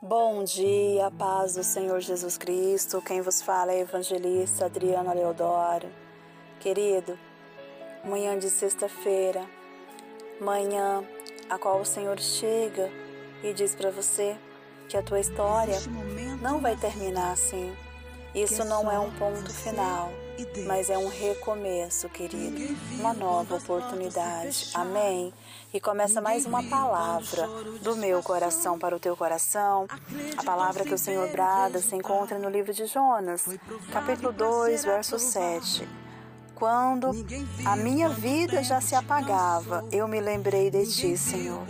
Bom dia, paz do Senhor Jesus Cristo. Quem vos fala é a evangelista Adriana Leodoro. Querido, manhã de sexta-feira, manhã a qual o Senhor chega e diz para você que a tua história não vai terminar assim. Isso não é um ponto final, mas é um recomeço, querido, uma nova oportunidade. Amém? E começa mais uma palavra do meu coração para o teu coração. A palavra que o Senhor brada se encontra no livro de Jonas, capítulo 2, verso 7. Quando a minha vida já se apagava, eu me lembrei de ti, Senhor,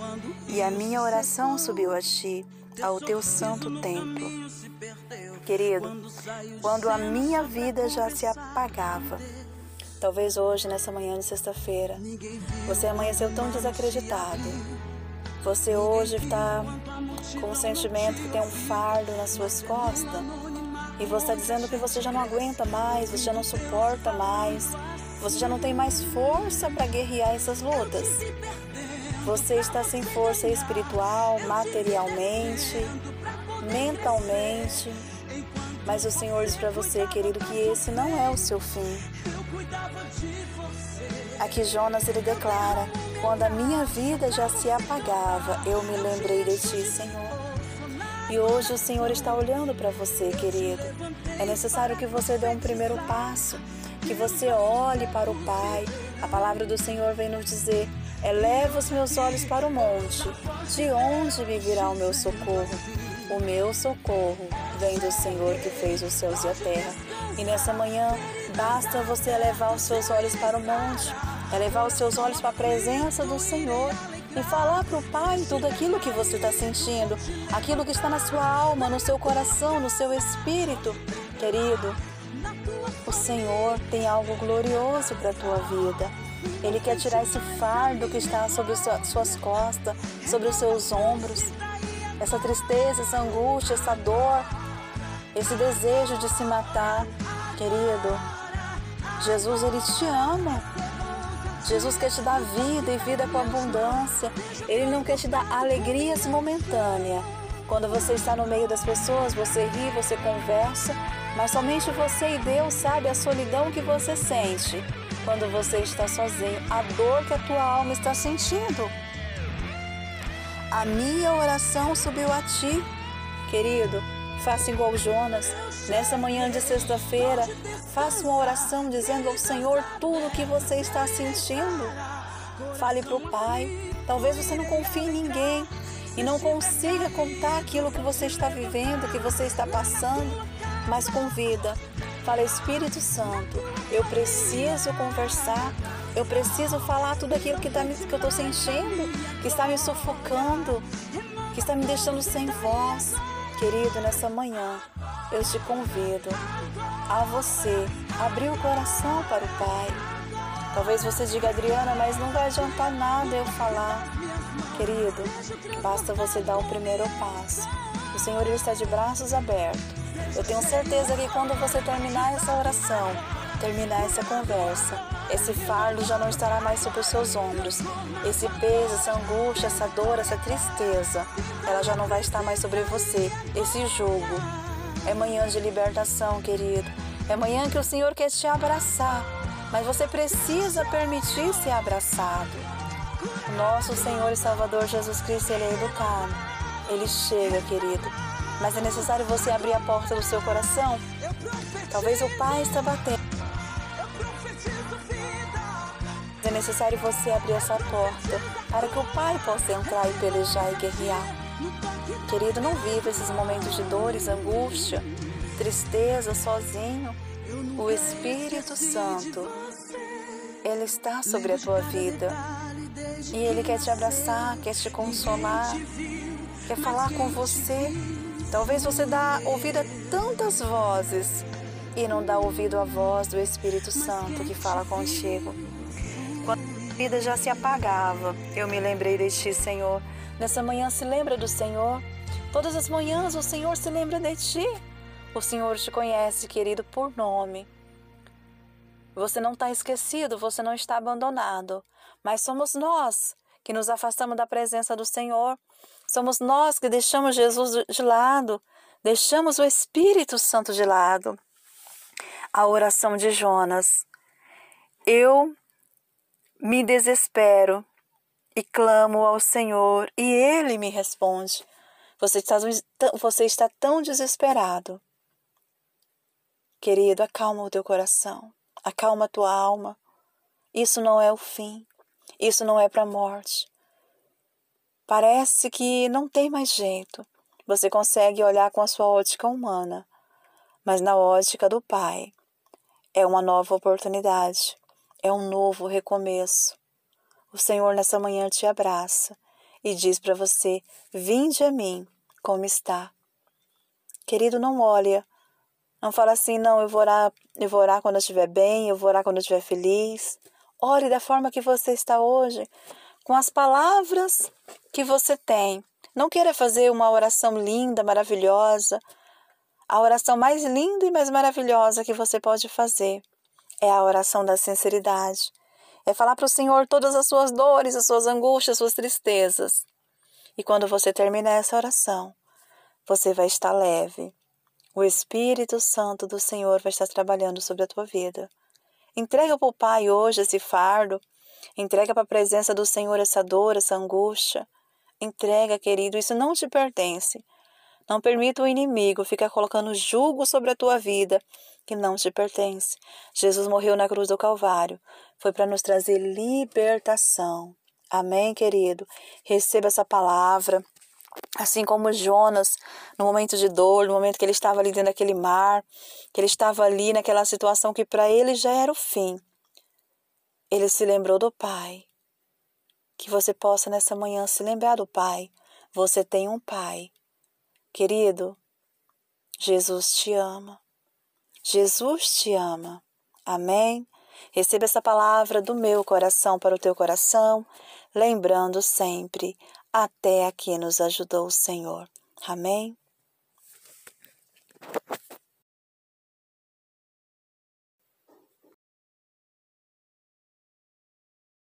e a minha oração subiu a ti, ao teu santo templo. Querido, quando a minha vida já se apagava, talvez hoje, nessa manhã de sexta-feira, você amanheceu tão desacreditado. Você hoje está com o sentimento que tem um fardo nas suas costas e você está dizendo que você já não aguenta mais, você já não suporta mais, você já não tem mais força para guerrear essas lutas. Você está sem força espiritual, materialmente, mentalmente. Mas o Senhor diz para você, querido, que esse não é o seu fim. Aqui Jonas ele declara: Quando a minha vida já se apagava, eu me lembrei de ti, Senhor. E hoje o Senhor está olhando para você, querido. É necessário que você dê um primeiro passo, que você olhe para o Pai. A palavra do Senhor vem nos dizer: Eleva os meus olhos para o monte, de onde me virá o meu socorro? O meu socorro vem do Senhor que fez os céus e a terra. E nessa manhã, basta você elevar os seus olhos para o monte, elevar os seus olhos para a presença do Senhor e falar para o Pai tudo aquilo que você está sentindo, aquilo que está na sua alma, no seu coração, no seu espírito. Querido, o Senhor tem algo glorioso para a tua vida. Ele quer tirar esse fardo que está sobre suas costas, sobre os seus ombros, essa tristeza, essa angústia, essa dor, esse desejo de se matar. Querido, Jesus, Ele te ama. Jesus quer te dar vida e vida com abundância. Ele não quer te dar alegrias momentâneas. Quando você está no meio das pessoas, você ri, você conversa, mas somente você e Deus sabe a solidão que você sente quando você está sozinho, a dor que a tua alma está sentindo. A minha oração subiu a ti, querido. Faça igual Jonas. Nessa manhã de sexta-feira, faça uma oração dizendo ao Senhor tudo o que você está sentindo. Fale para o Pai. Talvez você não confie em ninguém e não consiga contar aquilo que você está vivendo, que você está passando, mas convida. Fala, Espírito Santo, eu preciso conversar, eu preciso falar tudo aquilo que, tá, que eu estou sentindo, que está me sufocando, que está me deixando sem voz. Querido, nessa manhã eu te convido a você abrir o coração para o Pai. Talvez você diga, Adriana, mas não vai adiantar nada eu falar. Querido, basta você dar o primeiro passo. O Senhor está de braços abertos. Eu tenho certeza que quando você terminar essa oração, terminar essa conversa, esse fardo já não estará mais sobre os seus ombros. Esse peso, essa angústia, essa dor, essa tristeza, ela já não vai estar mais sobre você. Esse jugo. É manhã de libertação, querido. É manhã que o Senhor quer te abraçar, mas você precisa permitir ser abraçado. Nosso Senhor e Salvador Jesus Cristo, Ele é educado. Ele chega, querido. Mas é necessário você abrir a porta do seu coração. Talvez o Pai está batendo. É necessário você abrir essa porta para que o Pai possa entrar e pelejar e guerrear. Querido, não viva esses momentos de dores, angústia, tristeza sozinho. O Espírito Santo, Ele está sobre a tua vida. E Ele quer te abraçar, quer te consolar, quer falar com você. Talvez você dá ouvido a tantas vozes e não dá ouvido à voz do Espírito Santo que fala contigo. Quando a vida já se apagava, eu me lembrei de ti, Senhor. Nessa manhã se lembra do Senhor. Todas as manhãs o Senhor se lembra de ti. O Senhor te conhece, querido, por nome. Você não está esquecido, você não está abandonado, mas somos nós que nos afastamos da presença do Senhor Somos nós que deixamos Jesus de lado, deixamos o Espírito Santo de lado. A oração de Jonas. Eu me desespero e clamo ao Senhor e Ele me responde. Você está, você está tão desesperado. Querido, acalma o teu coração, acalma a tua alma. Isso não é o fim, isso não é para morte. Parece que não tem mais jeito. Você consegue olhar com a sua ótica humana, mas na ótica do Pai é uma nova oportunidade, é um novo recomeço. O Senhor nessa manhã te abraça e diz para você: Vinde a mim, como está. Querido, não olha, não fala assim, não, eu vou orar, eu vou orar quando eu estiver bem, eu vou orar quando eu estiver feliz. Ore da forma que você está hoje, com as palavras que você tem. Não queira fazer uma oração linda, maravilhosa. A oração mais linda e mais maravilhosa que você pode fazer é a oração da sinceridade. É falar para o Senhor todas as suas dores, as suas angústias, as suas tristezas. E quando você terminar essa oração, você vai estar leve. O Espírito Santo do Senhor vai estar trabalhando sobre a tua vida. Entrega para o Pai hoje esse fardo. Entrega para a presença do Senhor essa dor, essa angústia. Entrega, querido, isso não te pertence. Não permita o inimigo ficar colocando julgo sobre a tua vida que não te pertence. Jesus morreu na cruz do Calvário. Foi para nos trazer libertação. Amém, querido? Receba essa palavra. Assim como Jonas, no momento de dor, no momento que ele estava ali dentro daquele mar, que ele estava ali naquela situação que para ele já era o fim, ele se lembrou do Pai. Que você possa nessa manhã se lembrar do Pai. Você tem um Pai. Querido, Jesus te ama. Jesus te ama. Amém? Receba essa palavra do meu coração para o teu coração, lembrando sempre: até aqui nos ajudou o Senhor. Amém?